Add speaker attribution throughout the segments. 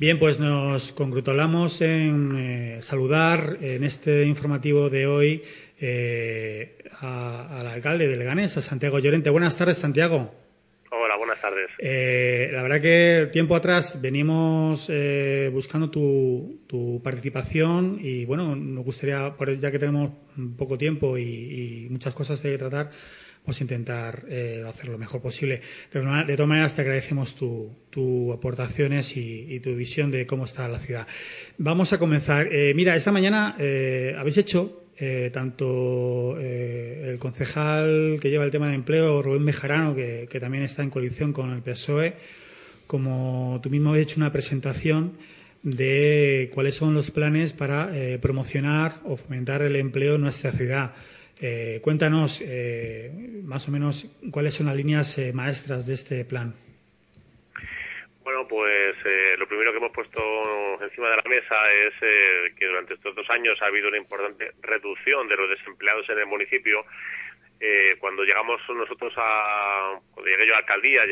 Speaker 1: Bien, pues nos congratulamos en eh, saludar en este informativo de hoy eh, al alcalde de Leganés, a Santiago Llorente. Buenas tardes, Santiago.
Speaker 2: Hola, buenas tardes.
Speaker 1: Eh, la verdad que tiempo atrás venimos buscando tu, participación y bueno, nos gustaría, ya que tenemos poco tiempo y, y muchas cosas de tratar, vamos a intentar eh, hacer lo mejor posible. De, todas maneras, te agradecemos tus tu aportaciones y, tu visión de cómo está la ciudad. Vamos a comenzar. Eh, mira, esta mañana eh, habéis hecho tanto el concejal que lleva el tema de empleo, Rubén Bejarano, que, que, también está en coalición con el PSOE, como tú mismo habéis hecho una presentación de cuáles son los planes para promocionar o fomentar el empleo en nuestra ciudad. Eh, cuéntanos eh, más o menos cuáles son las líneas eh, maestras de este plan.
Speaker 2: Bueno, pues lo primero que hemos puesto encima de la mesa es que durante estos dos años ha habido una importante reducción de los desempleados en el municipio. Cuando llegamos nosotros a, cuando llegué yo a la alcaldía,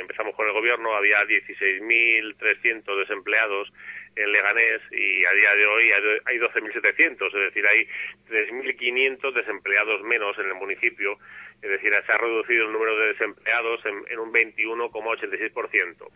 Speaker 2: empezamos con el gobierno, había 16.300 desempleados en Leganés y a día de hoy hay 12.700, es decir, hay 3.500 desempleados menos en el municipio, es decir, se ha reducido el número de desempleados en, en un 21,86%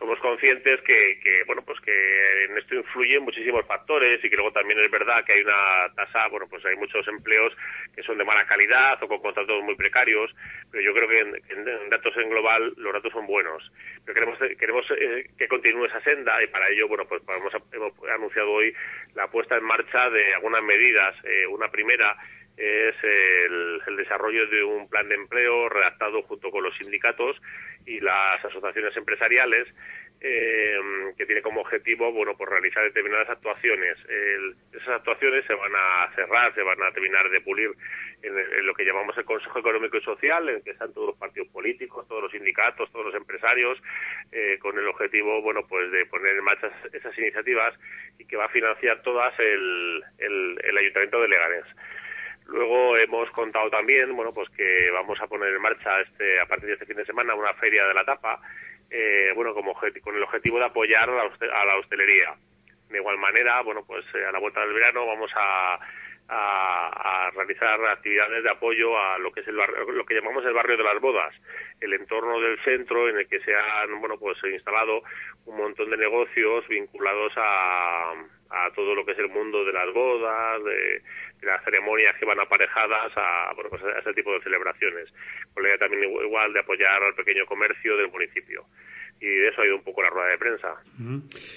Speaker 2: somos conscientes que, que, bueno pues que en esto influyen muchísimos factores y que luego también es verdad que hay una tasa bueno pues hay muchos empleos que son de mala calidad o con contratos muy precarios pero yo creo que en, datos en global los datos son buenos. Pero queremos queremos eh, que continúe esa senda y para ello bueno pues hemos, hemos anunciado hoy la puesta en marcha de algunas medidas eh, una primera es el, desarrollo de un plan de empleo redactado junto con los sindicatos y las asociaciones empresariales eh, que tiene como objetivo bueno pues realizar determinadas actuaciones. Esas actuaciones se van a cerrar se van a terminar de pulir en, lo que llamamos el Consejo Económico y Social en el que están todos los partidos políticos todos los sindicatos todos los empresarios eh, con el objetivo bueno pues de poner en marcha esas iniciativas y que va a financiar todas el, el, el Ayuntamiento de Leganés Luego hemos contado también, bueno, pues que vamos a poner en marcha este, a partir de este fin de semana una feria de la tapa, eh, bueno, como con el objetivo de apoyar a la, hostelería. De igual manera, bueno, pues eh, a la vuelta del verano vamos a, a, realizar actividades de apoyo a lo que es el lo que llamamos el barrio de las bodas, el entorno del centro en el que se han, bueno, pues instalado un montón de negocios vinculados a, a todo lo que es el mundo de las bodas, de, las ceremonias que van aparejadas a, bueno, pues a ese tipo de celebraciones, con la idea también igual de apoyar al pequeño comercio del municipio. Y de eso ha ido un poco la rueda de prensa.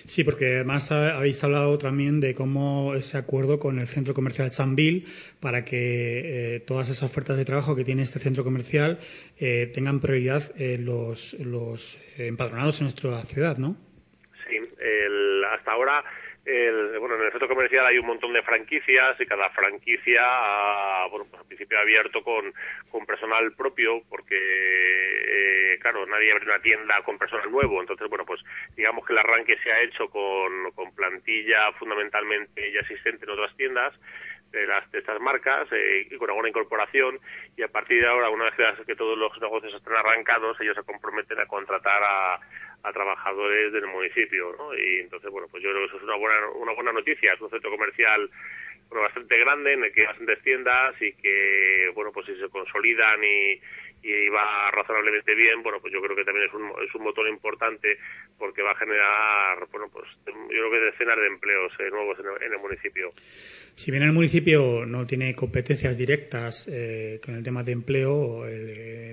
Speaker 1: Sí, porque además habéis hablado también de cómo ese acuerdo con el centro comercial Sanville para que eh, todas esas ofertas de trabajo que tiene este centro comercial eh, tengan prioridad los, los empadronados en nuestra ciudad, ¿no?
Speaker 2: Sí, el, hasta ahora el, bueno, en el centro comercial hay un montón de franquicias y cada franquicia, ha, bueno, pues al principio abierto con, con personal propio porque, eh, claro, nadie abre una tienda con personal nuevo. Entonces, bueno, pues digamos que el arranque se ha hecho con, con plantilla fundamentalmente ya existente en otras tiendas de, las, de estas marcas eh, y con alguna incorporación y a partir de ahora, una vez que todos los negocios estén arrancados, ellos se comprometen a contratar a a trabajadores del municipio, ¿no? Y entonces, bueno, pues yo creo que eso es una buena, una buena noticia. Es un centro comercial bueno, bastante grande en el que hay bastantes tiendas y que, bueno, pues si se consolidan y, y va razonablemente bien, bueno, pues yo creo que también es un, es un motor importante porque va a generar, bueno, pues yo creo que decenas de empleos eh, nuevos en el, municipio.
Speaker 1: Si bien el municipio no tiene competencias directas eh, con el tema de empleo,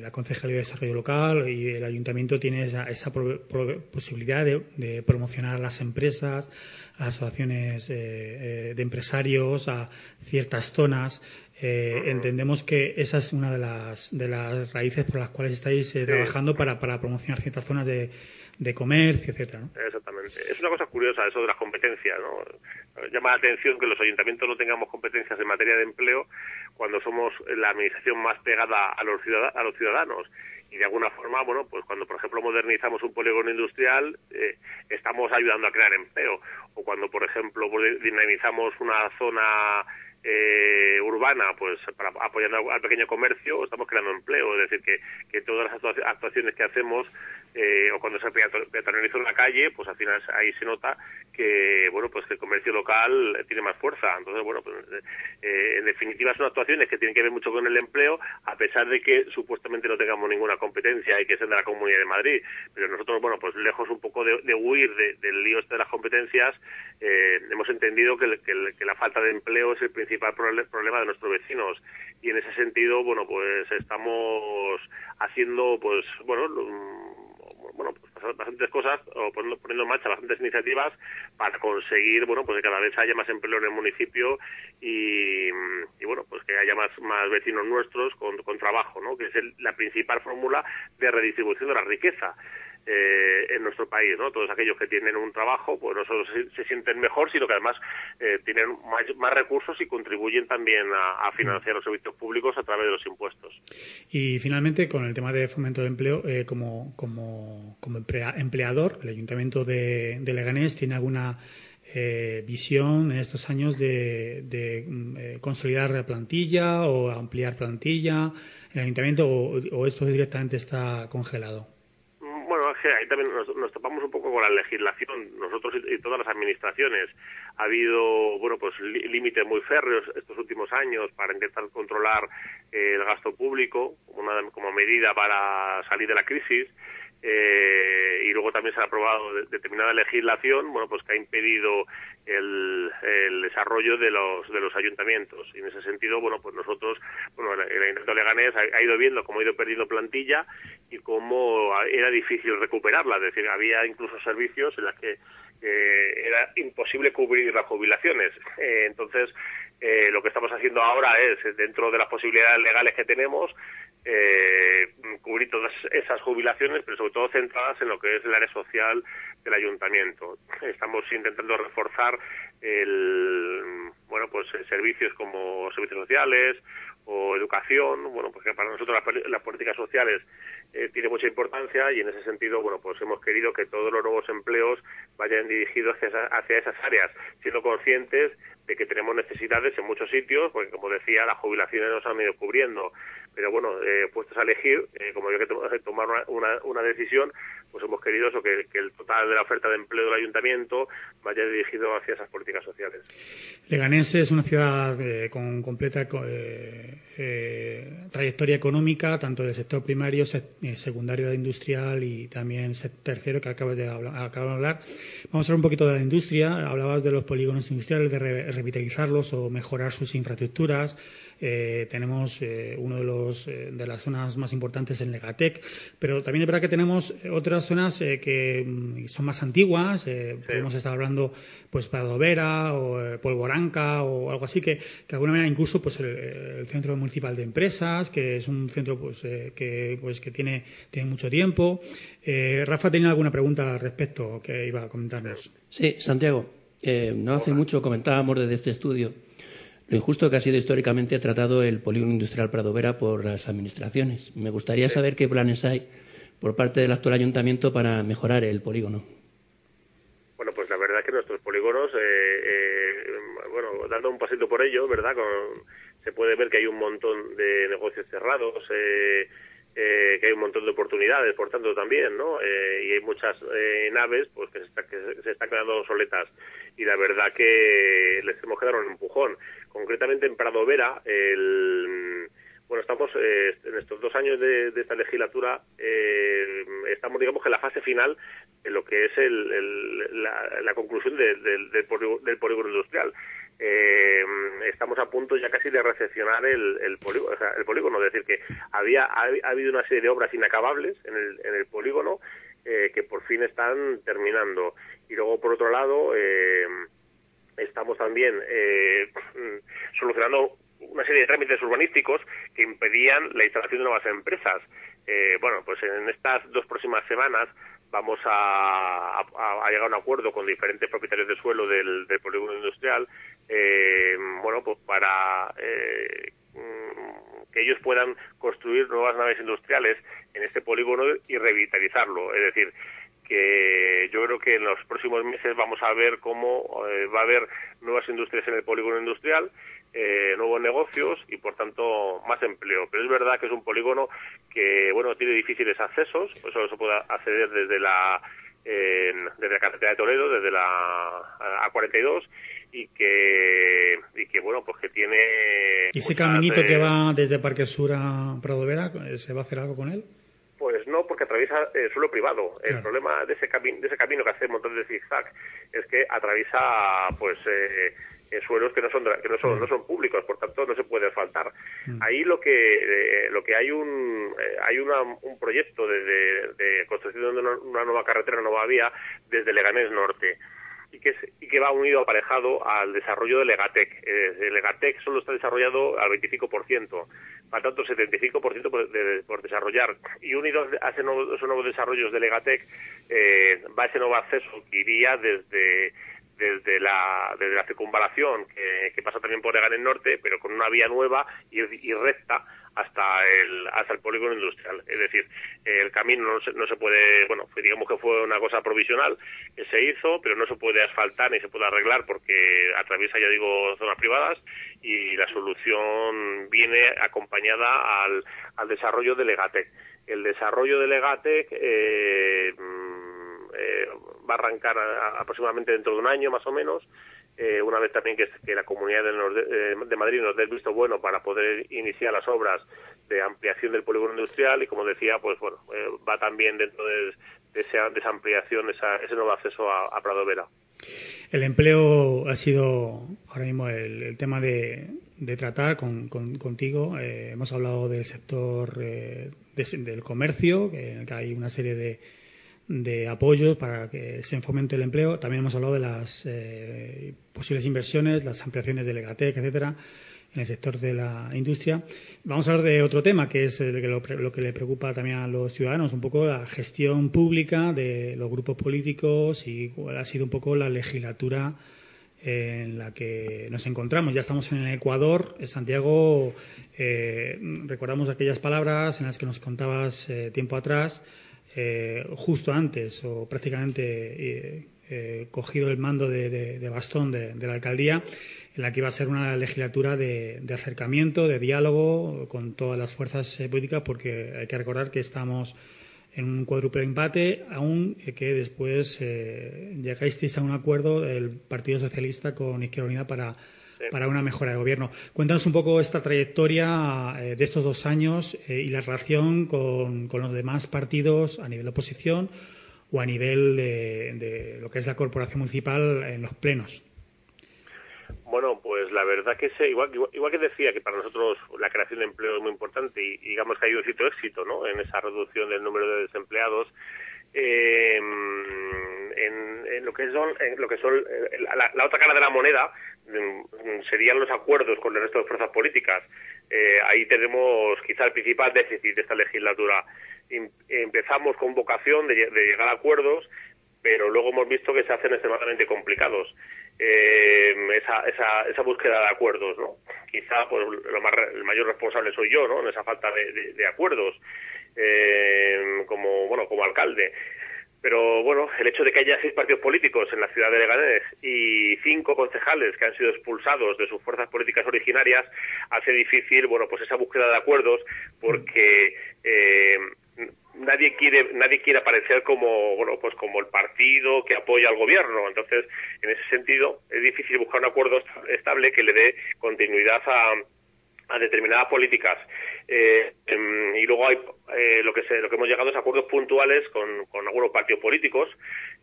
Speaker 1: la Concejalía de Desarrollo Local y el Ayuntamiento tiene esa, posibilidad de, promocionar a las empresas, a asociaciones eh, de empresarios, a ciertas zonas eh, entendemos que esa es una de las, de las raíces por las cuales estáis eh, trabajando para, para promocionar ciertas zonas de, de comercio, etcétera.
Speaker 2: Exactamente. Es una cosa curiosa eso de las competencias, ¿no? Llama la atención que los ayuntamientos no tengamos competencias en materia de empleo cuando somos la administración más pegada a los, a los ciudadanos y de alguna forma, bueno, pues cuando por ejemplo modernizamos un polígono industrial, eh, estamos ayudando a crear empleo. O cuando, por ejemplo, dinamizamos una zona eh, urbana, pues para apoyando al pequeño comercio, estamos creando empleo. Es decir, que, que todas las actuaciones que hacemos eh, o cuando se peatonaliza una calle, pues al final ahí se nota que bueno pues que el comercio local tiene más fuerza. Entonces, bueno, pues, eh, en definitiva son actuaciones que tienen que ver mucho con el empleo, a pesar de que supuestamente no tengamos ninguna competencia y que sean de la Comunidad de Madrid. Pero nosotros, bueno, pues lejos un poco de, huir del lío este de las competencias, eh, hemos entendido que, que, la falta de empleo es el principal problema de nuestros vecinos y en ese sentido, bueno, pues estamos haciendo, pues, bueno, bueno, pues bastantes cosas o poniendo, en marcha bastantes iniciativas para conseguir, bueno, pues que cada vez haya más empleo en el municipio y, y bueno, pues que haya más, más vecinos nuestros con, con trabajo, ¿no? Que es la principal fórmula de redistribución de la riqueza. Eh, en nuestro país, ¿no? Todos aquellos que tienen un trabajo, pues no solo se, sienten mejor, sino que además eh, tienen más, recursos y contribuyen también a, financiar los servicios públicos a través de los impuestos.
Speaker 1: Y finalmente, con el tema de fomento de empleo, eh, como, como, como empleador, el Ayuntamiento de, Leganés tiene alguna visión en estos años de, mm, consolidar la plantilla o ampliar plantilla en el ayuntamiento o esto directamente está congelado?
Speaker 2: Ahí también nos, topamos un poco con la legislación, nosotros y, todas las administraciones. Ha habido, bueno, pues límites muy férreos estos últimos años para intentar controlar eh, el gasto público como, una, como medida para salir de la crisis. Eh, y luego también se ha aprobado determinada legislación, bueno, pues que ha impedido el, el, desarrollo de los de los ayuntamientos. Y en ese sentido, bueno, pues nosotros, bueno, el, Ayuntamiento Leganés ha, ido viendo cómo ha ido perdiendo plantilla y cómo era difícil recuperarla. Es decir, había incluso servicios en los que era imposible cubrir las jubilaciones. Eh, entonces, eh, lo que estamos haciendo ahora es, dentro de las posibilidades legales que tenemos, eh, cubrir todas esas jubilaciones, pero sobre todo centradas en lo que es el área social del ayuntamiento. Estamos intentando reforzar el, bueno, pues servicios como servicios sociales o educación, bueno, porque para nosotros las, políticas sociales eh, tiene mucha importancia y en ese sentido, bueno, pues hemos querido que todos los nuevos empleos vayan dirigidos hacia, hacia esas áreas, siendo conscientes de que tenemos necesidades en muchos sitios, porque como decía, las jubilaciones nos han ido cubriendo. Pero bueno, eh, puestos a elegir, eh, como había que tomar una, una, decisión, pues hemos querido eso, que, el total de la oferta de empleo del ayuntamiento vaya dirigido hacia esas políticas sociales.
Speaker 1: Leganés es una ciudad con completa trayectoria económica, tanto del sector primario, secundario industrial y también tercero que acabas de hablar, de hablar. Vamos a hablar un poquito de la industria. Hablabas de los polígonos industriales, de revitalizarlos o mejorar sus infraestructuras. Eh, tenemos eh, uno de los eh, de las zonas más importantes en Legatec, pero también es verdad que tenemos otras zonas que mm, son más antiguas. Podemos estar hablando, pues, Vera o Polvoranca o algo así que, de alguna manera incluso, pues, el, centro municipal de empresas, que es un centro, pues, que, pues, que tiene, tiene mucho tiempo. Rafa tenía alguna pregunta al respecto que iba a comentarnos.
Speaker 3: Sí, Santiago. Eh, no hace mucho comentábamos desde este estudio lo injusto que ha sido históricamente tratado el polígono industrial Pradovera por las administraciones. Me gustaría saber qué planes hay por parte del actual ayuntamiento para mejorar el polígono.
Speaker 2: Bueno, pues la verdad es que nuestros polígonos, eh, eh, bueno, dando un pasito por ello, ¿verdad? se puede ver que hay un montón de negocios cerrados, eh, que hay un montón de oportunidades, por tanto, también, ¿no? Eh, y hay muchas eh, naves pues que se, está, que se están quedando obsoletas y la verdad que les hemos quedado un empujón. Concretamente en Prado Vera, el, bueno, estamos en estos dos años de, esta legislatura, estamos, digamos, que en la fase final en lo que es el, la, conclusión del, del polígono industrial eh, estamos a punto ya casi de recepcionar el, el, polígono, el polígono, es decir, que había ha, habido una serie de obras inacabables en el, en el polígono eh, que por fin están terminando. Y luego, por otro lado, eh, estamos también eh, solucionando una serie de trámites urbanísticos que impedían la instalación de nuevas empresas. Eh, bueno, pues en estas dos próximas semanas vamos a, llegar a un acuerdo con diferentes propietarios de suelo del, polígono industrial, eh, bueno, pues para eh, que ellos puedan construir nuevas naves industriales en este polígono y revitalizarlo. Es decir, que yo creo que en los próximos meses vamos a ver cómo eh, va a haber nuevas industrias en el polígono industrial, eh, nuevos negocios y por tanto más empleo. Pero es verdad que es un polígono que bueno tiene difíciles accesos, pues solo se puede acceder desde la desde la carretera de Toledo, desde la A42 y que y que bueno pues que tiene
Speaker 1: y ese caminito que va desde Parque Sur a Prado Vera se va a hacer algo con él
Speaker 2: pues no, porque atraviesa el suelo privado. El problema de ese, de ese camino que hace un montón de zigzag es que atraviesa pues eh, eh, suelos que no son que no son, no son públicos, por tanto no se puede asfaltar. Mm. Ahí lo que eh, lo que hay un hay un proyecto de, de, construcción de una, nueva carretera, una nueva vía desde Leganés Norte y que, y que va unido aparejado al desarrollo de Legatec. el Legatec solo está desarrollado al 25% falta otro 75% por, por desarrollar. Y unido a esos nuevos desarrollos de Legatec, eh, va ese nuevo acceso que iría desde desde la, desde la circunvalación que, pasa también por Leganés Norte, pero con una vía nueva y, y recta hasta el, hasta el polígono industrial. Es decir, el camino no se, no se puede, bueno, digamos que fue una cosa provisional que se hizo, pero no se puede asfaltar ni se puede arreglar porque atraviesa, ya digo, zonas privadas y la solución viene acompañada al, al desarrollo de Legatec. El desarrollo de Legatec eh, mm, eh, va a arrancar aproximadamente dentro de un año más o menos eh, una vez también que, la Comunidad eh, de, Madrid nos dé el visto bueno para poder iniciar las obras de ampliación del polígono industrial y como decía, pues bueno, eh, va también dentro de, esa, ampliación ese nuevo acceso a, Prado Vera.
Speaker 1: El empleo ha sido ahora mismo el, tema de, tratar con, contigo. hemos hablado del sector del comercio, que hay una serie de de apoyo para que se fomente el empleo. También hemos hablado de las eh, posibles inversiones, las ampliaciones de Legatec, etcétera, en el sector de la industria. Vamos a hablar de otro tema, que es el que lo, que le preocupa también a los ciudadanos, un poco la gestión pública de los grupos políticos y cuál ha sido un poco la legislatura en la que nos encontramos. Ya estamos en el Ecuador. Santiago, eh, recordamos aquellas palabras en las que nos contabas eh, tiempo atrás eh, justo antes o prácticamente eh, eh, cogido el mando de, bastón de, la alcaldía, en la que iba a ser una legislatura de, acercamiento, de diálogo con todas las fuerzas políticas, porque hay que recordar que estamos en un cuádruple empate, aún que después llegáis a un acuerdo el Partido Socialista con Izquierda Unida para para una mejora de gobierno. Cuéntanos un poco esta trayectoria eh, de estos dos años eh, y la relación con, los demás partidos a nivel de oposición o a nivel de, lo que es la corporación municipal en los plenos.
Speaker 2: Bueno, pues la verdad que sé, igual, igual, que decía que para nosotros la creación de empleo es muy importante y, digamos que ha habido cierto éxito ¿no? en esa reducción del número de desempleados, eh, en, lo que son, en lo que son la, otra cara de la moneda serían los acuerdos con el resto de fuerzas políticas. Eh, ahí tenemos quizá el principal déficit de esta legislatura. empezamos con vocación de, llegar a acuerdos, pero luego hemos visto que se hacen extremadamente complicados. Eh, esa, esa, esa, búsqueda de acuerdos, ¿no? Quizá pues, lo más, el mayor responsable soy yo, ¿no? En esa falta de, acuerdos, eh, como, bueno, como alcalde. Pero bueno, el hecho de que haya seis partidos políticos en la ciudad de Leganés y cinco concejales que han sido expulsados de sus fuerzas políticas originarias hace difícil, bueno, pues esa búsqueda de acuerdos porque eh, nadie quiere nadie quiere aparecer como bueno pues como el partido que apoya al gobierno. Entonces en ese sentido es difícil buscar un acuerdo estable que le dé continuidad a a determinadas políticas eh, em, y luego hay eh, lo que se, lo que hemos llegado es acuerdos puntuales con, con algunos partidos políticos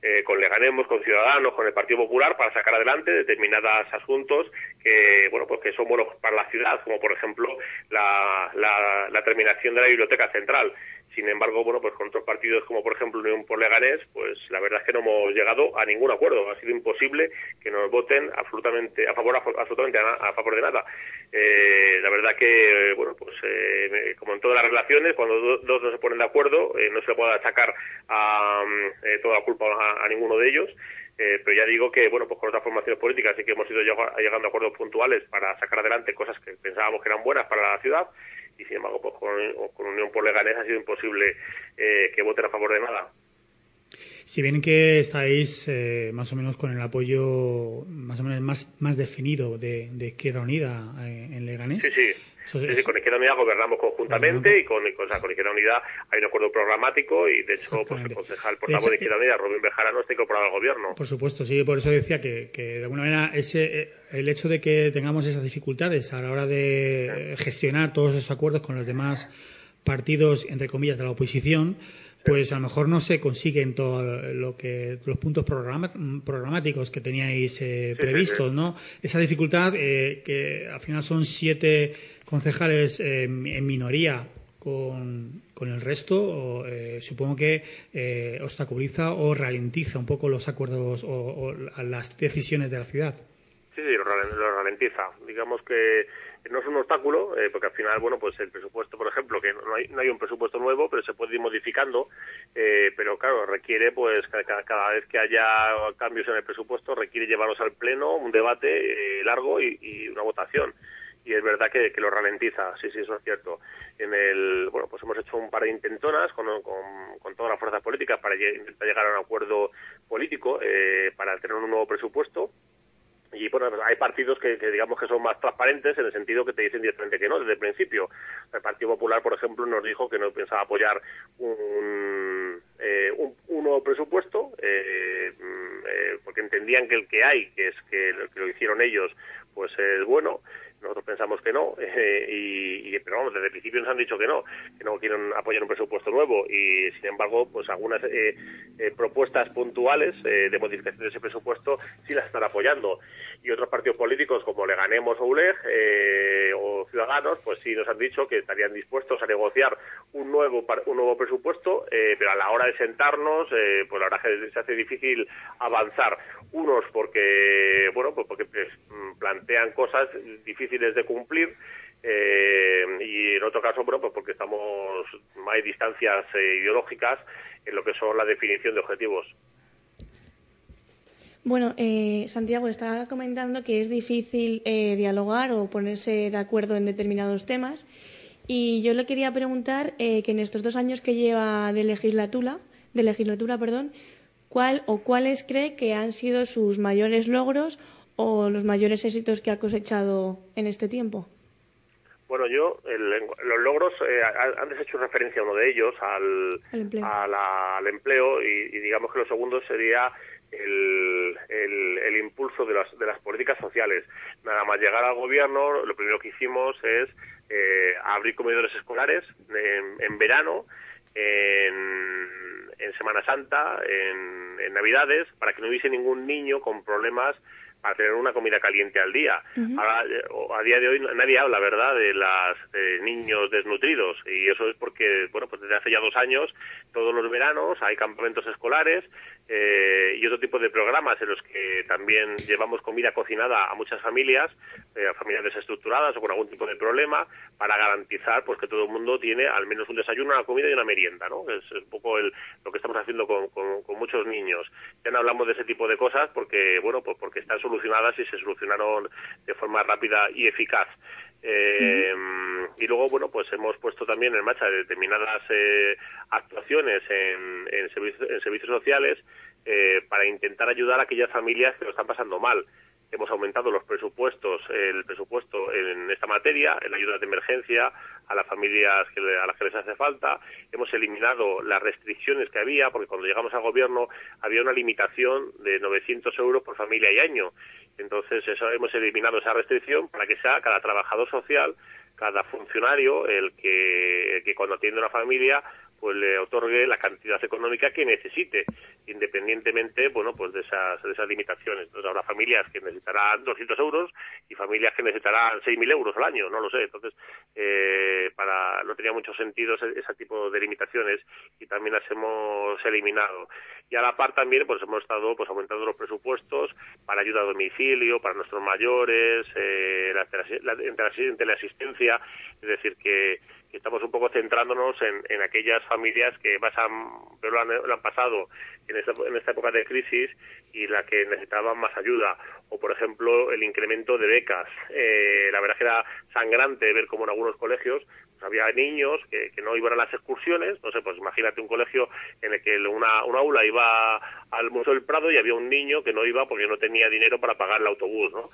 Speaker 2: eh, con Leganemos, con Ciudadanos, con el Partido Popular para sacar adelante determinados asuntos que, bueno, pues que son buenos para la ciudad, como por ejemplo la, la terminación de la Biblioteca Central. Sin embargo, bueno, pues con otros partidos como por ejemplo Unión por Leganés, pues la verdad es que no hemos llegado a ningún acuerdo. Ha sido imposible que nos voten absolutamente a favor, absolutamente a, favor de nada. Eh, la verdad que, bueno, pues eh, como en todas las relaciones, cuando dos no se ponen de acuerdo, eh, no se puede achacar a, toda la culpa a, ninguno de ellos. pero ya digo que, bueno, pues con otras formaciones políticas sí que hemos ido llegando a acuerdos puntuales para sacar adelante cosas que pensábamos que eran buenas para la ciudad y sin embargo pues con, Unión por Leganés ha sido imposible eh, que voten a favor de nada.
Speaker 1: Si bien que estáis eh, más o menos con el apoyo más o menos más, más definido de, de Izquierda Unida eh, en Leganés.
Speaker 2: Sí, sí con Izquierda Unida gobernamos conjuntamente y con, Izquierda Unida hay un acuerdo programático y de hecho pues, el concejal portavoz de, Izquierda Unida, Robin Bejarano, está incorporado al gobierno.
Speaker 1: Por supuesto, sí, por eso decía que, que de alguna manera ese, eh, el hecho de que tengamos esas dificultades a la hora de gestionar todos esos acuerdos con los demás partidos, entre comillas, de la oposición, pues a lo mejor no se consiguen todo lo que los puntos programáticos que teníais eh, previstos, ¿no? Esa dificultad eh, que al final son siete concejales eh, en minoría con, con el resto, eh, supongo que eh, obstaculiza o ralentiza un poco los acuerdos o, las decisiones de la ciudad.
Speaker 2: Sí, sí, lo ralentiza. Digamos que no es un obstáculo, porque al final, bueno, pues el presupuesto, por ejemplo, que no hay, no hay un presupuesto nuevo, pero se puede ir modificando, pero claro, requiere, pues, cada, vez que haya cambios en el presupuesto, requiere llevarlos al Pleno, un debate largo y, una votación y es verdad que, lo ralentiza, sí, sí, eso es cierto. En el, bueno, pues hemos hecho un par de intentonas con, con, todas las fuerzas políticas para llegar a un acuerdo político eh, para tener un nuevo presupuesto y bueno, hay partidos que, digamos que son más transparentes en el sentido que te dicen directamente que no desde el principio. El Partido Popular, por ejemplo, nos dijo que no pensaba apoyar un, eh, un, nuevo presupuesto eh, mm, eh, porque entendían que el que hay, que es que lo hicieron ellos, pues es bueno nosotros pensamos que no, eh, y, pero vamos, desde el principio nos han dicho que no, que no quieren apoyar un presupuesto nuevo y sin embargo, pues algunas eh, eh, propuestas puntuales de modificación de ese presupuesto sí las están apoyando. Y otros partidos políticos como Leganemos o ULEG o Ciudadanos, pues sí nos han dicho que estarían dispuestos a negociar un nuevo un nuevo presupuesto, pero a la hora de sentarnos, pues la verdad se hace difícil avanzar. Unos porque, bueno, pues porque pues, plantean cosas difíciles de cumplir eh, y en otro caso, bueno, pues porque estamos, hay distancias eh, ideológicas en lo que son la definición de objetivos.
Speaker 4: Bueno, eh, Santiago estaba comentando que es difícil dialogar o ponerse de acuerdo en determinados temas. Y yo le quería preguntar que en estos dos años que lleva de legislatura, de legislatura, perdón, ¿cuál o cuáles cree que han sido sus mayores logros o los mayores éxitos que ha cosechado en este tiempo?
Speaker 2: Bueno, yo, los logros, eh, antes he hecho referencia a uno de ellos, al, empleo, y, digamos que lo segundo sería el, el, impulso de las, de las políticas sociales. Nada más llegar al gobierno, lo primero que hicimos es eh, abrir comedores escolares en, en verano, en, en, Semana Santa, en, en Navidades, para que no hubiese ningún niño con problemas a tener una comida caliente al día. Ahora, eh, a día de hoy nadie habla, ¿verdad?, de los niños desnutridos y eso es porque, bueno, pues desde hace ya dos años, todos los veranos hay campamentos escolares eh, y otro tipo de programas en los que también llevamos comida cocinada a muchas familias, eh, a familias desestructuradas o con algún tipo de problema, para garantizar pues que todo el mundo tiene al menos un desayuno, una comida y una merienda, ¿no? Es, un poco el, lo que estamos haciendo con, con, muchos niños. Ya no hablamos de ese tipo de cosas porque, bueno, pues porque están solucionadas y se solucionaron de forma rápida y eficaz. Eh, y luego, bueno, pues hemos puesto también en marcha determinadas eh, actuaciones en, en, servicios, en servicios sociales eh, para intentar ayudar a aquellas familias que lo están pasando mal. Hemos aumentado los presupuestos, el presupuesto en esta materia, en la ayuda de emergencia a las familias que, a las que les hace falta. Hemos eliminado las restricciones que había, porque cuando llegamos al gobierno había una limitación de 900 euros por familia y año. Entonces, eso, hemos eliminado esa restricción para que sea cada trabajador social cada funcionario el que, que cuando atiende una familia pues le otorgue la cantidad económica que necesite, independientemente, bueno, pues de esas, de esas limitaciones. Entonces habrá familias que necesitarán 200 euros y familias que necesitarán 6.000 euros al año, no lo sé. Entonces, eh, para no tenía mucho sentido ese, ese, tipo de limitaciones y también las hemos eliminado. Y a la par también, pues hemos estado pues aumentando los presupuestos para ayuda a domicilio, para nuestros mayores, eh, la, la, la, la asistencia, es decir, que estamos un poco centrándonos en, aquellas familias que más han, lo han, pasado en esta, en esta época de crisis y la que necesitaban más ayuda. O, por ejemplo, el incremento de becas. Eh, la verdad que era sangrante ver cómo en algunos colegios había niños que, no iban a las excursiones. No sé, pues imagínate un colegio en el que una, una aula iba al Museo del Prado y había un niño que no iba porque no tenía dinero para pagar el autobús, ¿no?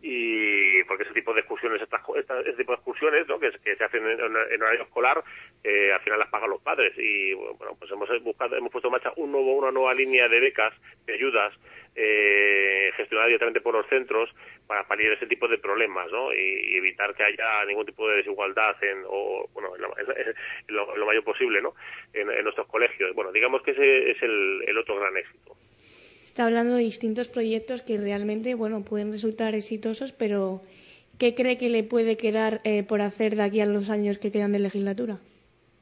Speaker 2: y porque ese tipo de excursiones estas, ese tipo de excursiones ¿no? que, se hacen en, horario escolar eh, al final las pagan los padres y bueno pues hemos buscado hemos puesto en marcha un nuevo una nueva línea de becas de ayudas eh, gestionada directamente por los centros para paliar ese tipo de problemas ¿no? y, evitar que haya ningún tipo de desigualdad en, o, bueno, en lo, mayor posible ¿no? en, nuestros colegios. Bueno, digamos que ese es el, el otro gran éxito
Speaker 4: está hablando de distintos proyectos que realmente, bueno, pueden resultar exitosos, pero ¿qué cree que le puede quedar eh, por hacer de aquí a los años que quedan de legislatura?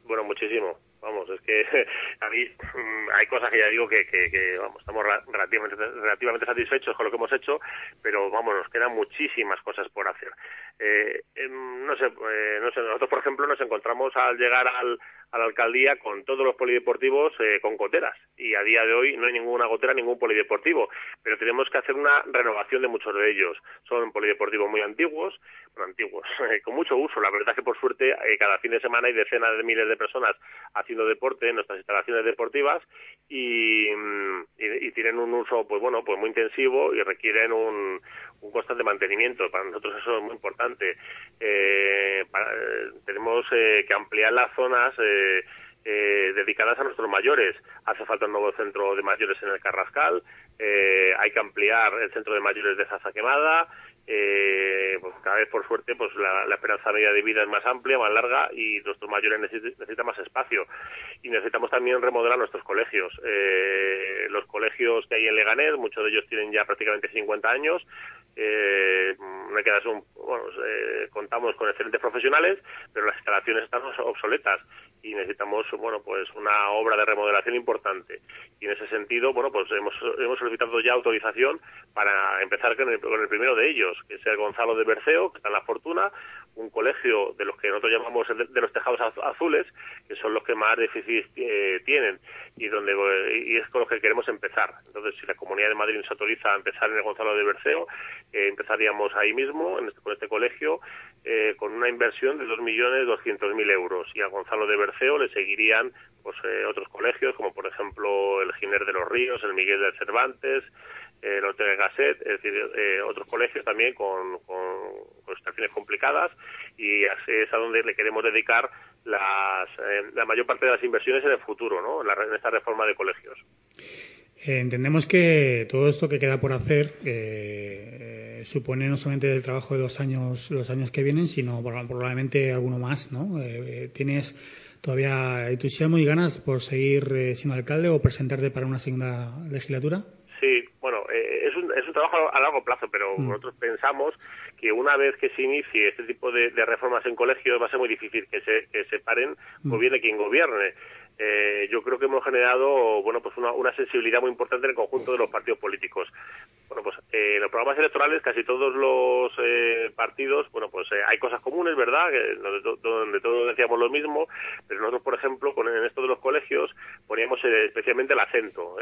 Speaker 2: Bueno, muchísimo. Vamos, es que a mí mm, hay cosas que ya digo que, que, vamos, estamos relativamente, relativamente satisfechos con lo que hemos hecho, pero vamos, nos quedan muchísimas cosas por hacer. Eh, em, no sé, eh, no sé, nosotros por ejemplo nos encontramos al llegar al, a la alcaldía con todos los polideportivos eh, con goteras y a día de hoy no hay ninguna gotera, ningún polideportivo, pero tenemos que hacer una renovación de muchos de ellos. Son polideportivos muy antiguos, bueno, antiguos, con mucho uso. La verdad es que por suerte eh, cada fin de semana hay decenas de miles de personas haciendo deporte en nuestras instalaciones deportivas y, mm, y tienen un uso pues bueno pues muy intensivo y requieren un, un constante mantenimiento. Para nosotros eso es muy importante. Eh, tenemos eh, que ampliar las zonas eh, dedicadas a nuestros mayores. Hace falta un nuevo centro de mayores en el Carrascal. hay que ampliar el centro de mayores de Zaza Quemada. Eh, pues cada vez por suerte pues la, esperanza media de vida es más amplia, más larga y nuestros mayores necesitan más espacio y necesitamos también remodelar nuestros colegios. Eh, los colegios que hay en Leganés, muchos de ellos tienen ya prácticamente 50 años, eh, no hay que darse un, bueno, eh, contamos con excelentes profesionales, pero las instalaciones están obsoletas y necesitamos bueno pues una obra de remodelación importante. Y en ese sentido bueno pues hemos, hemos solicitado ya autorización para empezar con el, con el primero de ellos que es el Gonzalo de Berceo que está en La Fortuna un colegio de los que nosotros llamamos de, los tejados azules que son los que más déficit eh, tienen y donde y es con los que queremos empezar. Entonces si la Comunidad de Madrid nos autoriza a empezar en el Gonzalo de Berceo eh, empezaríamos ahí mismo en este, con este colegio eh, con una inversión de 2.200.000 euros. Y a Gonzalo de Berceo le seguirían pues eh, otros colegios como por ejemplo el Giner de los Ríos, el Miguel de Cervantes, el Hotel Gasset, es decir, eh, otros colegios también con, con, situaciones complicadas y es a donde le queremos dedicar las, la mayor parte de las inversiones en el futuro, ¿no? en, la, en esta reforma de colegios.
Speaker 1: entendemos que todo esto que queda por hacer eh, supone no solamente el trabajo de dos años, los años que vienen, sino probablemente alguno más, ¿no? Eh, ¿Tienes todavía entusiasmo y ganas por seguir eh, siendo alcalde o presentarte para una segunda legislatura?
Speaker 2: Sí, bueno, es, un, es un trabajo a largo plazo, pero mm. nosotros pensamos que una vez que se inicie este tipo de, reformas en colegios va a ser muy difícil que se, que se paren, mm. gobierne quien gobierne eh, yo creo que hemos generado bueno pues una, una, sensibilidad muy importante en el conjunto de los partidos políticos bueno pues eh, en los programas electorales casi todos los eh, partidos bueno pues eh, hay cosas comunes verdad donde, todos decíamos lo mismo pero nosotros por ejemplo con en esto de los colegios poníamos especialmente el acento.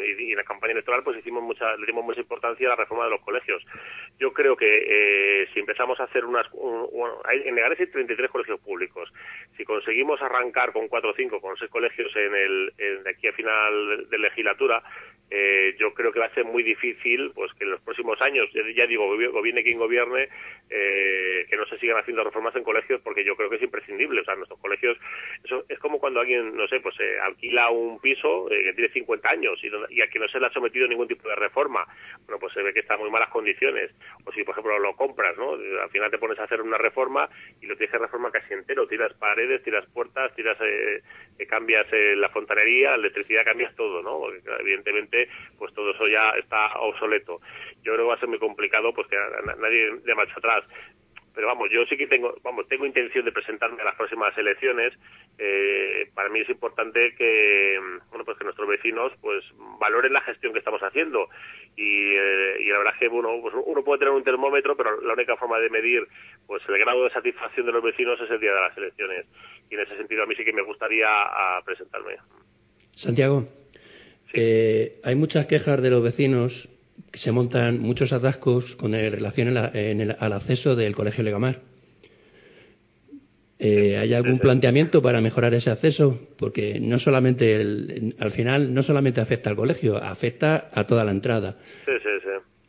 Speaker 2: Y, en la campaña electoral pues hicimos mucha le dimos mucha importancia a la reforma de los colegios. Yo creo que si empezamos a hacer unas bueno hay, en Leganés hay 33 colegios públicos. Si conseguimos arrancar con cuatro o cinco, con seis colegios en el, de aquí a final de legislatura, eh, yo creo que va a ser muy difícil pues que en los próximos años, ya digo, gobierne quien gobierne, eh, que no se sigan haciendo reformas en colegios porque yo creo que es imprescindible. O sea, nuestros colegios, eso es como cuando alguien, no sé, pues eh, alquila un piso eh, que tiene 50 años y, y, a que no se le ha sometido ningún tipo de reforma. Bueno, pues se ve que está en muy malas condiciones. O si, por ejemplo, lo compras, ¿no? Al final te pones a hacer una reforma y lo tienes que reforma casi entero. Tiras paredes, tiras puertas, tiras, eh, cambias la fontanería, la electricidad, cambias todo, ¿no? Porque evidentemente pues todo eso ya está obsoleto. Yo creo que va a ser muy complicado pues que nadie de marcha atrás pero vamos, yo sí que tengo, vamos, tengo intención de presentarme a las próximas elecciones. Eh, para mí es importante que, bueno, pues que nuestros vecinos, pues, valoren la gestión que estamos haciendo. Y, eh, y la verdad es que, bueno, pues uno puede tener un termómetro, pero la única forma de medir, pues, el grado de satisfacción de los vecinos es el día de las elecciones. Y en ese sentido a mí sí que me gustaría presentarme.
Speaker 3: Santiago, eh, hay muchas quejas de los vecinos se montan muchos atascos con relación al acceso del Colegio Legamar. Eh, ¿Hay algún planteamiento para mejorar ese acceso? Porque no solamente al final no solamente afecta al colegio, afecta a toda la entrada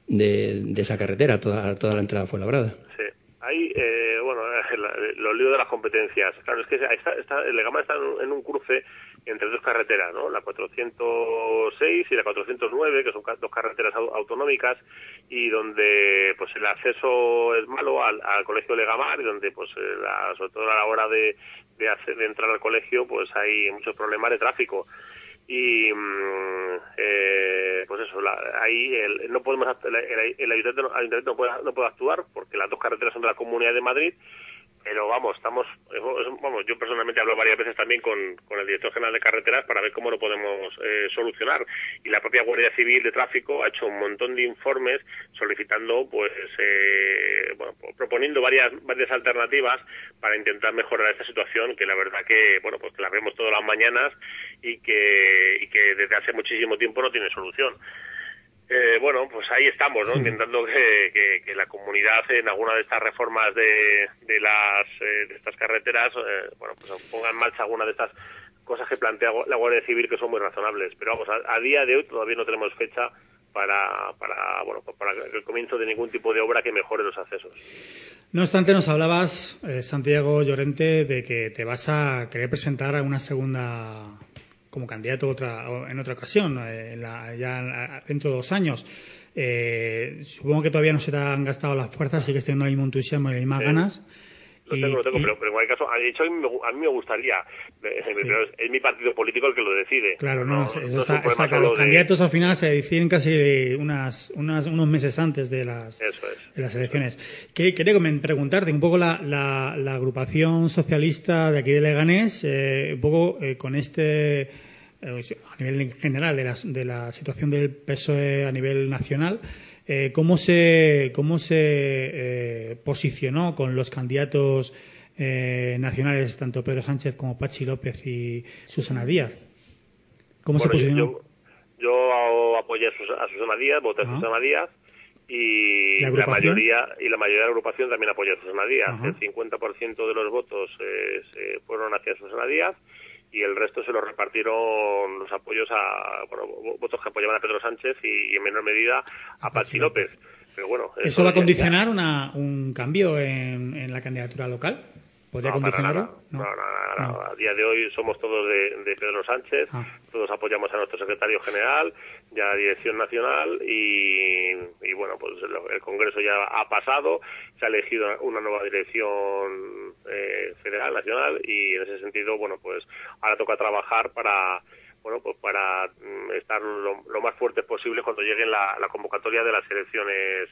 Speaker 3: De, esa carretera, toda, toda la entrada fue labrada.
Speaker 2: Sí. Hay, eh, bueno, los líos de las competencias. Claro, es que está, el Legamar está en un cruce entre dos carreteras, ¿no? La 406 y la 409, que son dos carreteras autonómicas y donde pues el acceso es malo al, colegio de Gamar y donde pues eh, sobre todo a la hora de, de, entrar al colegio pues hay muchos problemas de tráfico y mm, eh, pues eso ahí no podemos el, el, ayuntamiento, no puede, no puede actuar porque las dos carreteras son de la Comunidad de Madrid pero vamos, estamos, vamos, yo personalmente hablo varias veces también con, el director general de carreteras para ver cómo lo podemos eh, solucionar. Y la propia Guardia Civil de Tráfico ha hecho un montón de informes solicitando, pues, eh, bueno, proponiendo varias, varias alternativas para intentar mejorar esta situación que la verdad que, bueno, pues la vemos todas las mañanas y que, y que desde hace muchísimo tiempo no tiene solución. Eh, bueno, pues ahí estamos, ¿no? Intentando que, la comunidad en alguna de estas reformas de, de las eh, de estas carreteras, eh, bueno, pues ponga en marcha alguna de estas cosas que plantea la Guardia Civil que son muy razonables. Pero vamos, a, día de hoy todavía no tenemos fecha para, para, bueno, para el comienzo de ningún tipo de obra que mejore los accesos.
Speaker 1: No obstante, nos hablabas, Santiago Llorente, de que te vas a querer presentar a una segunda como candidato otra, en otra ocasión, eh, ya dentro de dos años. Eh, supongo que todavía no se te han gastado las fuerzas, sigues teniendo el mismo entusiasmo y más ganas.
Speaker 2: Lo tengo, lo tengo, pero, en cualquier caso, de hecho, a mí me, gustaría, eh, es, mi partido político el que lo decide.
Speaker 1: Claro, no, eso está, Los candidatos al final se deciden casi unas, unas, unos meses antes de las, de las elecciones. Que, quería preguntarte un poco la, la, agrupación socialista de aquí de Leganés, eh, un poco eh, con este, a nivel general de la, de la situación del PSOE a nivel nacional, eh, ¿cómo se, cómo se eh, posicionó con los candidatos eh, nacionales, tanto Pedro Sánchez como Pachi López y Susana Díaz? ¿Cómo se posicionó?
Speaker 2: Yo, apoyé a Susana Díaz, voté a Susana Díaz y ¿La, mayoría y la mayoría de la agrupación también apoyó a Susana Díaz. El 50% de los votos se fueron hacia Susana Díaz y el resto se lo repartieron los apoyos a bueno, votos que apoyaban a Pedro Sánchez y, en menor medida a Pachi López. Pero bueno,
Speaker 1: ¿Eso va a condicionar una, un cambio en, en la candidatura local? ¿Podría condicionarlo?
Speaker 2: No, no, A día de hoy somos todos de, Pedro Sánchez, ah. todos apoyamos a nuestro secretario general, ya la dirección nacional y, bueno, pues el, Congreso ya ha pasado, se ha elegido una nueva dirección eh, federal, nacional y en ese sentido, bueno, pues ahora toca trabajar para bueno, pues para mm, estar lo, más fuertes posible cuando llegue la, la convocatoria de las elecciones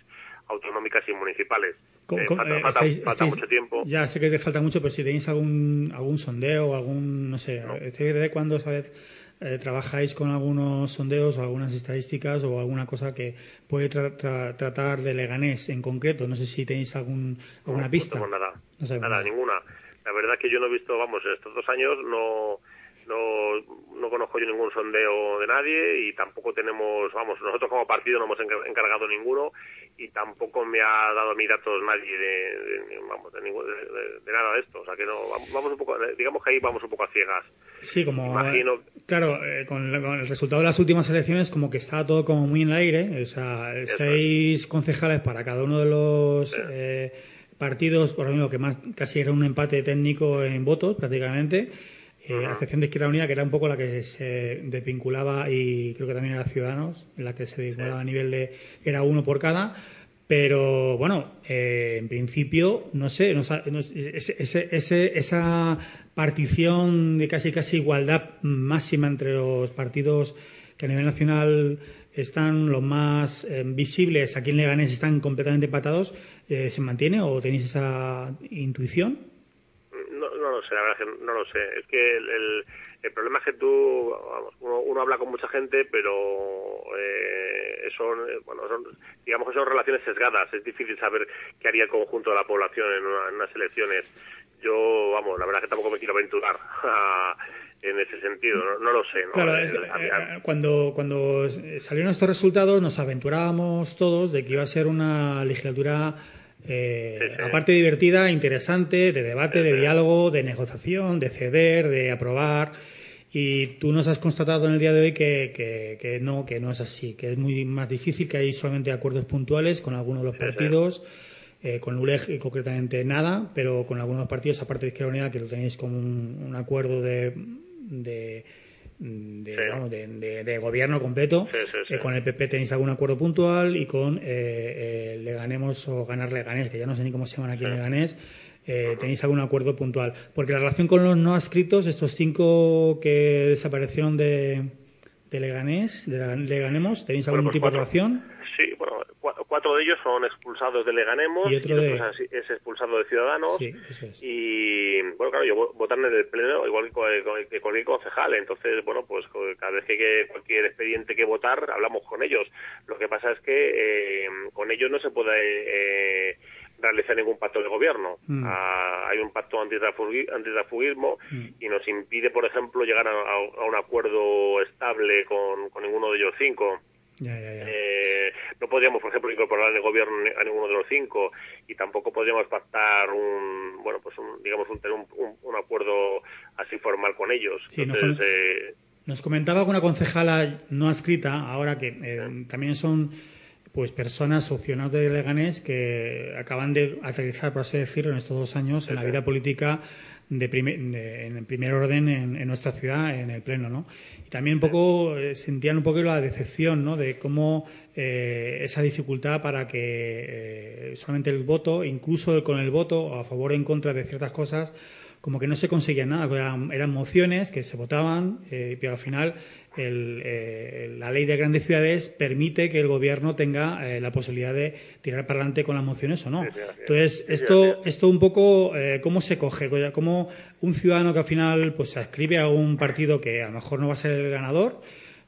Speaker 2: autonómicas y municipales. Falta, mucho tiempo.
Speaker 1: Ya sé que te falta mucho, pero si tenéis algún algún sondeo, algún, no sé, ¿desde cuándo sabes, eh, trabajáis con algunos sondeos o algunas estadísticas o alguna cosa que puede tratar de Leganés en concreto? No sé si tenéis algún, alguna pista.
Speaker 2: No nada, nada, ninguna. La verdad que yo no he visto, vamos, estos dos años no no, no conozco yo ningún sondeo de nadie y tampoco tenemos, vamos, nosotros como partido no hemos encargado ninguno y tampoco me ha dado mí datos nadie de, vamos, de, de, nada de esto. O sea que no, vamos un poco, digamos que ahí vamos un poco a ciegas.
Speaker 1: Sí, como, Imagino... claro, eh, con, el resultado de las últimas elecciones como que estaba todo como muy en el aire, o sea, seis concejales para cada uno de los... Eh, partidos, por lo mismo que más casi era un empate técnico en votos prácticamente, eh, a excepción de Izquierda Unida, que era un poco la que se desvinculaba y creo que también era Ciudadanos, en la que se desvinculaba a nivel de, era uno por cada. Pero bueno, eh, en principio, no sé, esa partición de casi casi igualdad máxima entre los partidos que a nivel nacional están los más eh, visibles, aquí en Leganés están completamente empatados, eh, ¿se mantiene o tenéis esa intuición?
Speaker 2: No, no lo sé, la verdad es que no lo sé. Es que el, el, problema es que tú, vamos, uno, habla con mucha gente, pero eh, son, bueno, son, digamos que son relaciones sesgadas. Es difícil saber qué haría el conjunto de la población en, en unas elecciones. Yo, vamos, la verdad es que tampoco me quiero aventurar a en ese sentido, no, lo sé.
Speaker 1: Claro, eh, eh, cuando, cuando salieron estos resultados nos aventurábamos todos de que iba a ser una legislatura eh, aparte divertida, interesante, de debate, de diálogo, de negociación, de ceder, de aprobar. Y tú nos has constatado en el día de hoy que, que, no, que no es así, que es muy más difícil, que hay solamente acuerdos puntuales con algunos de los partidos. con ULEG concretamente nada, pero con algunos partidos, aparte de Izquierda Unida, que lo tenéis como un acuerdo de de, de, de, gobierno completo. Eh, con el PP tenéis algún acuerdo puntual y con eh, eh, Leganemos o Ganar Leganés, que ya no sé ni cómo se llaman aquí en Leganés, eh, tenéis algún acuerdo puntual. Porque la relación con los no adscritos, estos cinco que desaparecieron de, de Leganés, de Leganemos, ¿tenéis algún pues tipo de relación?
Speaker 2: Sí, cuatro de ellos son expulsados de Leganemos y otro, es expulsado de Ciudadanos. Y bueno, claro, yo votar en el pleno igual que, cualquier concejal. Entonces, bueno, pues cada vez que hay cualquier expediente que votar, hablamos con ellos. Lo que pasa es que eh, con ellos no se puede eh, realizar ningún pacto de gobierno. Mm. Ah, hay un pacto antitrafugismo mm. y nos impide, por ejemplo, llegar a, un acuerdo estable con, con ninguno de ellos cinco. Eh, no podríamos, por ejemplo, incorporar en el gobierno a ninguno de los cinco y tampoco podríamos pactar un, bueno, pues digamos, un, un, un, acuerdo así formal con ellos.
Speaker 1: Eh, nos, comentaba una concejala no adscrita, ahora que eh, también son pues personas o de Leganés que acaban de aterrizar, por así decirlo, en estos dos años en la vida política de, en primer orden en, nuestra ciudad, en el Pleno, ¿no? Y también un poco eh, sentían un poco la decepción, ¿no? De cómo eh, esa dificultad para que eh, solamente el voto, incluso con el voto a favor o en contra de ciertas cosas, como que no se conseguía nada, eran, eran mociones que se votaban, pero al final eh, la ley de grandes ciudades permite que el gobierno tenga eh, la posibilidad de tirar para adelante con las mociones o no. Entonces, esto, esto un poco, eh, ¿cómo se coge? ¿Cómo un ciudadano que al final pues, se ascribe a un partido que a lo mejor no va a ser el ganador,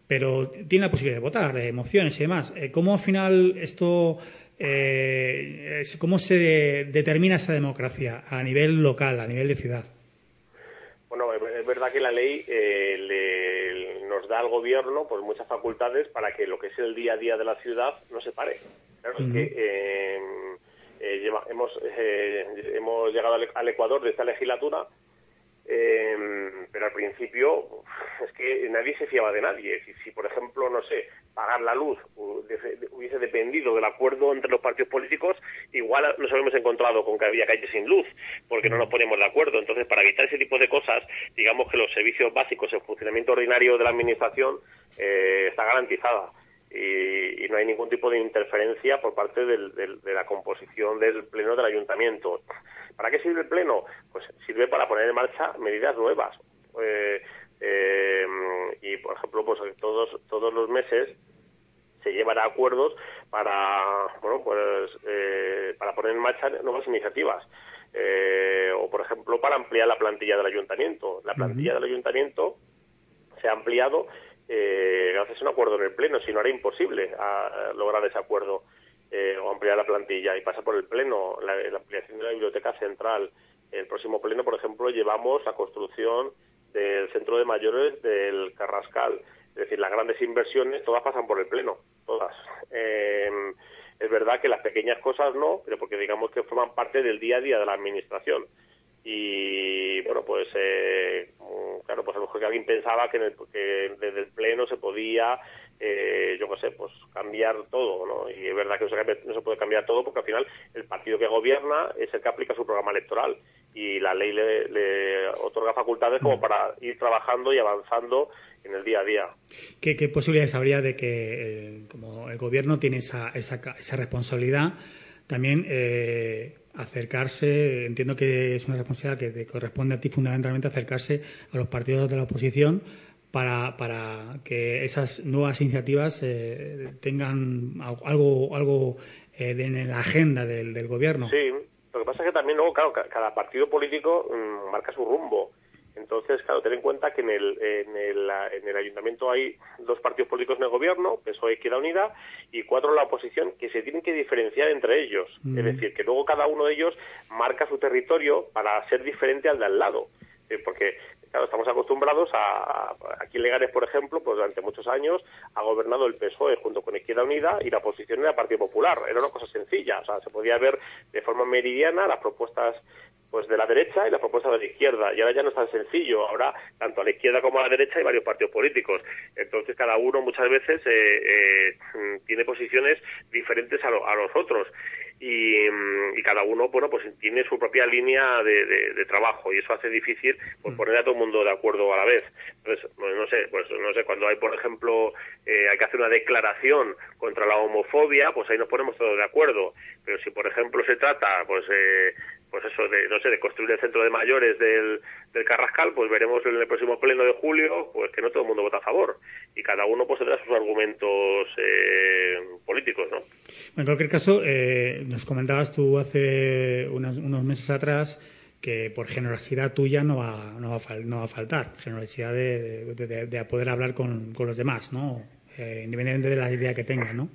Speaker 1: pero tiene la posibilidad de votar, de mociones y demás, ¿cómo al final esto... ¿Cómo se determina esta democracia a nivel local, a nivel de ciudad?
Speaker 2: Bueno, es verdad que la ley le, nos da al gobierno pues muchas facultades para que lo que es el día a día de la ciudad no se pare. Claro, es que em, eh, hemos, eh, hemos llegado al, Ecuador de esta legislatura, em, pero al principio es que nadie se fiaba de nadie. Si, si por ejemplo, no sé, pagar la luz hubiese dependido del acuerdo entre los partidos políticos, igual nos habíamos encontrado con que había calles sin luz, porque no nos ponemos de acuerdo. Entonces, para evitar ese tipo de cosas, digamos que los servicios básicos, el funcionamiento ordinario de la Administración eh, está garantizada. Y, no hay ningún tipo de interferencia por parte de la composición del Pleno del Ayuntamiento. ¿Para qué sirve el Pleno? Pues sirve para poner en marcha medidas nuevas. Eh, eh, y, por ejemplo, pues todos, todos los meses se llevará acuerdos para, bueno, pues, eh, para poner en marcha nuevas iniciativas. Eh, o, por ejemplo, para ampliar la plantilla del ayuntamiento. La plantilla del ayuntamiento se ha ampliado eh, gracias a un acuerdo en el Pleno, si no era imposible a, lograr ese acuerdo o ampliar la plantilla. Y pasa por el Pleno, la, ampliación de la biblioteca central. El próximo Pleno, por ejemplo, llevamos la construcción del centro de mayores del Carrascal. Es decir, las grandes inversiones todas pasan por el Pleno, todas. Em, es verdad que las pequeñas cosas no, pero porque digamos que forman parte del día a día de la Administración. Y bueno, pues eh, claro, pues a lo mejor que alguien pensaba que, que desde el Pleno se podía eh, yo qué sé, pues cambiar todo, ¿no? Y es verdad que no se, puede cambiar todo porque al final el partido que gobierna es el que aplica su programa electoral y la ley le, otorga facultades como mm. para ir trabajando y avanzando en el día a día.
Speaker 1: ¿Qué, posibilidades habría de que, eh, como el gobierno tiene esa, esa, esa responsabilidad, también eh, acercarse, entiendo que es una responsabilidad que te corresponde a ti fundamentalmente acercarse a los partidos de la oposición para, para que esas nuevas iniciativas eh, tengan algo, algo eh, en la agenda del, del, gobierno.
Speaker 2: Sí, lo que pasa es que también luego, claro, cada partido político mm, marca su rumbo. Entonces, claro, ten en cuenta que en el, en, el, en el ayuntamiento hay dos partidos políticos en el gobierno, PSOE y Izquierda Unida, y cuatro en la oposición, que se tienen que diferenciar entre ellos. Es decir, que luego cada uno de ellos marca su territorio para ser diferente al de al lado. Eh, porque Claro, estamos acostumbrados a, aquí en Legares, por ejemplo, pues durante muchos años ha gobernado el PSOE junto con Izquierda Unida y la oposición era Partido Popular. Era una cosa sencilla, o sea, se podía ver de forma meridiana las propuestas pues de la derecha y las propuestas de la izquierda. Y ahora ya no es tan sencillo. Ahora, tanto a la izquierda como a la derecha hay varios partidos políticos. Entonces, cada uno muchas veces eh, eh, tiene posiciones diferentes a, a los otros. Mm, y, cada uno bueno pues tiene su propia línea de, trabajo y eso hace difícil pues, mm. poner a todo el mundo de acuerdo a la vez entonces pues, no sé pues no sé cuando hay por ejemplo eh, hay que hacer una declaración contra la homofobia pues ahí nos ponemos todos de acuerdo pero si por ejemplo se trata pues eh, pues eso, de, no sé, de construir el centro de mayores del, del Carrascal, pues veremos en el próximo pleno de julio, pues que no todo el mundo vota a favor. Y cada uno pues tendrá sus argumentos eh, políticos, ¿no?
Speaker 1: En cualquier caso, eh, nos comentabas tú hace unos, meses atrás que por generosidad tuya no va, no va, a, no va a faltar, generosidad de, de, poder hablar con, los demás, ¿no? Eh, independientemente de la idea que tengan, ¿no?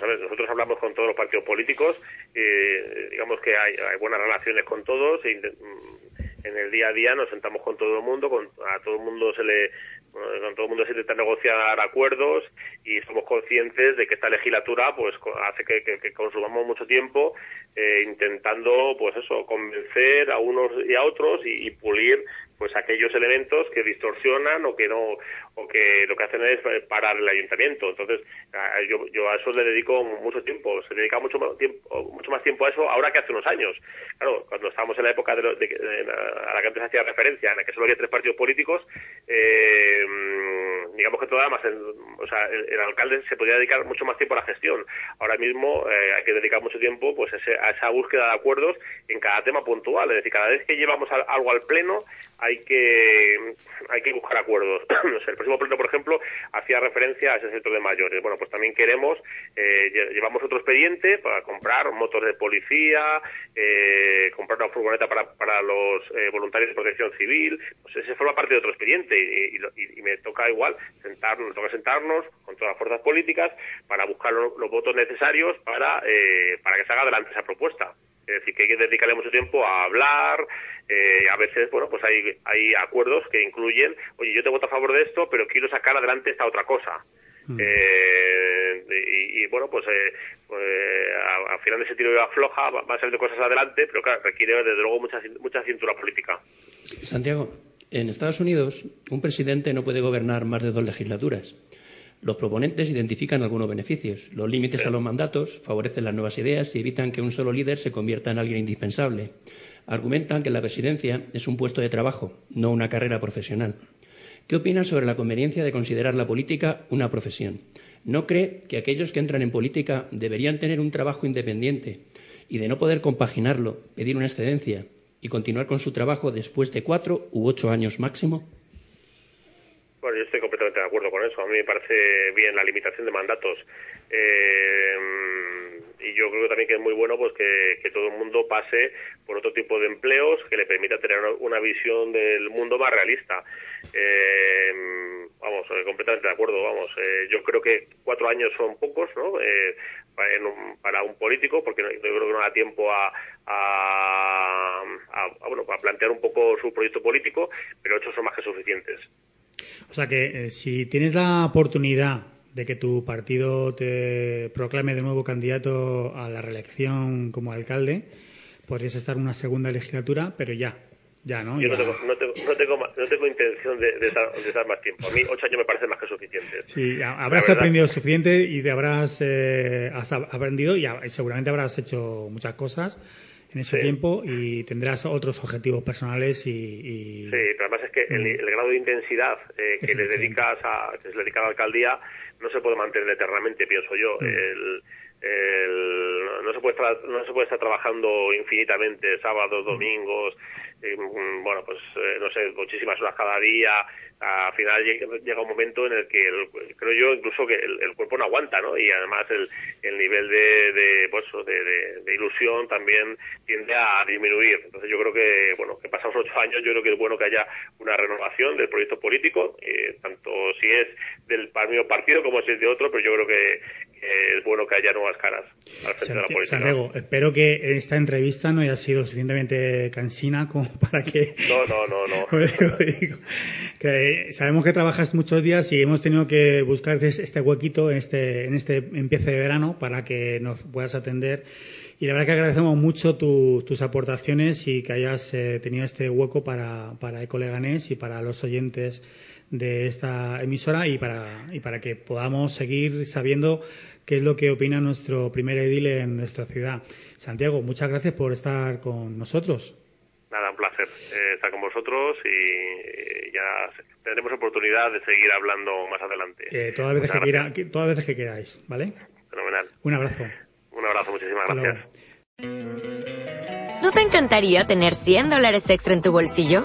Speaker 2: Vamos ver, nosotros hablamos con todos los partidos políticos, eh, digamos que hay, buenas relaciones con todos, e mm, en el día a día nos sentamos con todo el mundo, con, a todo el mundo se le con todo el mundo se intenta negociar acuerdos y somos conscientes de que esta legislatura pues hace que, consumamos mucho tiempo eh, intentando pues eso convencer a unos y a otros y pulir pues aquellos elementos que distorsionan o que no o que lo que hacen es parar el ayuntamiento. Entonces yo, yo a eso le dedico mucho tiempo se dedica mucho más tiempo mucho más tiempo a eso ahora que hace unos años. Claro cuando estábamos en la época de, a la que antes hacía referencia en la que solo había tres partidos políticos eh, digamos que todavía más o sea el, alcalde se podía dedicar mucho más tiempo a la gestión. Ahora mismo eh, hay que dedicar mucho tiempo pues a esa búsqueda de acuerdos en cada tema puntual. Es decir cada vez que llevamos algo al pleno que hay que buscar acuerdos. el próximo pleno, por ejemplo, hacía referencia a ese centro de mayores. Bueno, pues también queremos, eh, llevamos otro expediente para comprar motos de policía, eh, comprar una furgoneta para, para los eh, voluntarios de protección civil. Pues ese forma parte de otro expediente y, me toca igual sentarnos, toca sentarnos con todas las fuerzas políticas para buscar los, los votos necesarios para, para que se haga adelante esa propuesta. Es decir, que hay que dedicarle mucho tiempo a hablar. Eh, a veces, bueno, pues hay, hay acuerdos que incluyen, oye, yo te voto a favor de esto, pero quiero sacar adelante esta otra cosa. Mm. Eh, y, bueno, pues, eh, pues al final de ese tiro de afloja va, a salir de cosas adelante, pero claro, requiere desde luego mucha, mucha cintura política.
Speaker 3: Santiago, en Estados Unidos un presidente no puede gobernar más de dos legislaturas. Los proponentes identifican algunos beneficios. Los límites a los mandatos favorecen las nuevas ideas y evitan que un solo líder se convierta en alguien indispensable. Argumentan que la presidencia es un puesto de trabajo, no una carrera profesional. ¿Qué opinan sobre la conveniencia de considerar la política una profesión? ¿No cree que aquellos que entran en política deberían tener un trabajo independiente y de no poder compaginarlo, pedir una excedencia y continuar con su trabajo después de cuatro u ocho años máximo?
Speaker 2: Bueno, yo estoy completamente de acuerdo con eso. A mí me parece bien la limitación de mandatos. Eh, y yo creo también que es muy bueno pues que, todo el mundo pase por otro tipo de empleos que le permita tener una, visión del mundo más realista. Eh, vamos, eh, completamente de acuerdo, vamos. Eh, yo creo que cuatro años son pocos, ¿no? Eh, para un político, porque yo creo que no da tiempo a, a, a, bueno, a plantear un poco su proyecto político, pero ocho son más que suficientes.
Speaker 1: O sea que si tienes la oportunidad de que tu partido te proclame de nuevo candidato a la reelección como alcalde, podrías estar una segunda legislatura, pero ya, ya, ¿no?
Speaker 2: Yo no tengo, no, tengo, no, tengo, no tengo, intención de, de, estar, más tiempo. A mí ocho años me parece más que suficiente.
Speaker 1: Sí, habrás aprendido suficiente y te habrás eh, aprendido y, seguramente habrás hecho muchas cosas en ese tiempo y tendrás otros objetivos personales y,
Speaker 2: Sí, pero además es que el, mm. grado de intensidad eh, que le dedicas a, que se le dedica a la alcaldía no se puede mantener eternamente, pienso yo. Mm. El, el, no se puede estar, no se puede estar trabajando infinitamente sábados, mm. Eh, bueno, pues eh, no sé, muchísimas horas cada día. Al final llega un momento en el que creo yo incluso que el, cuerpo no aguanta, ¿no? Y además el, el nivel de, de, pues, de, de, ilusión también tiende a disminuir. Entonces yo creo que, bueno, que pasados ocho años, yo creo que es bueno que haya una renovación del proyecto político, eh, tanto si es del mismo partido como si es de otro, pero yo creo que, es bueno que haya nuevas caras al frente de la política.
Speaker 1: Santiago, espero que esta entrevista no haya sido suficientemente cansina como para que...
Speaker 2: No, no, no, no.
Speaker 1: que sabemos que trabajas muchos días y hemos tenido que buscar este huequito en este, en este empiece de verano para que nos puedas atender. Y la verdad que agradecemos mucho tus aportaciones y que hayas eh, tenido este hueco para, para Ecoleganés y para los oyentes de esta emisora y para, y para que podamos seguir sabiendo qué es lo que opina nuestro primer edil en nuestra ciudad. Santiago, muchas gracias por estar con nosotros.
Speaker 2: Nada, un placer eh, estar con vosotros y ya tendremos oportunidad de seguir hablando más adelante.
Speaker 1: Eh, todas, veces que quiera, todas veces que queráis, ¿vale?
Speaker 2: Fenomenal.
Speaker 1: Un abrazo.
Speaker 2: Un abrazo, muchísimas gracias.
Speaker 5: ¿No te encantaría tener 100 dólares extra en tu bolsillo?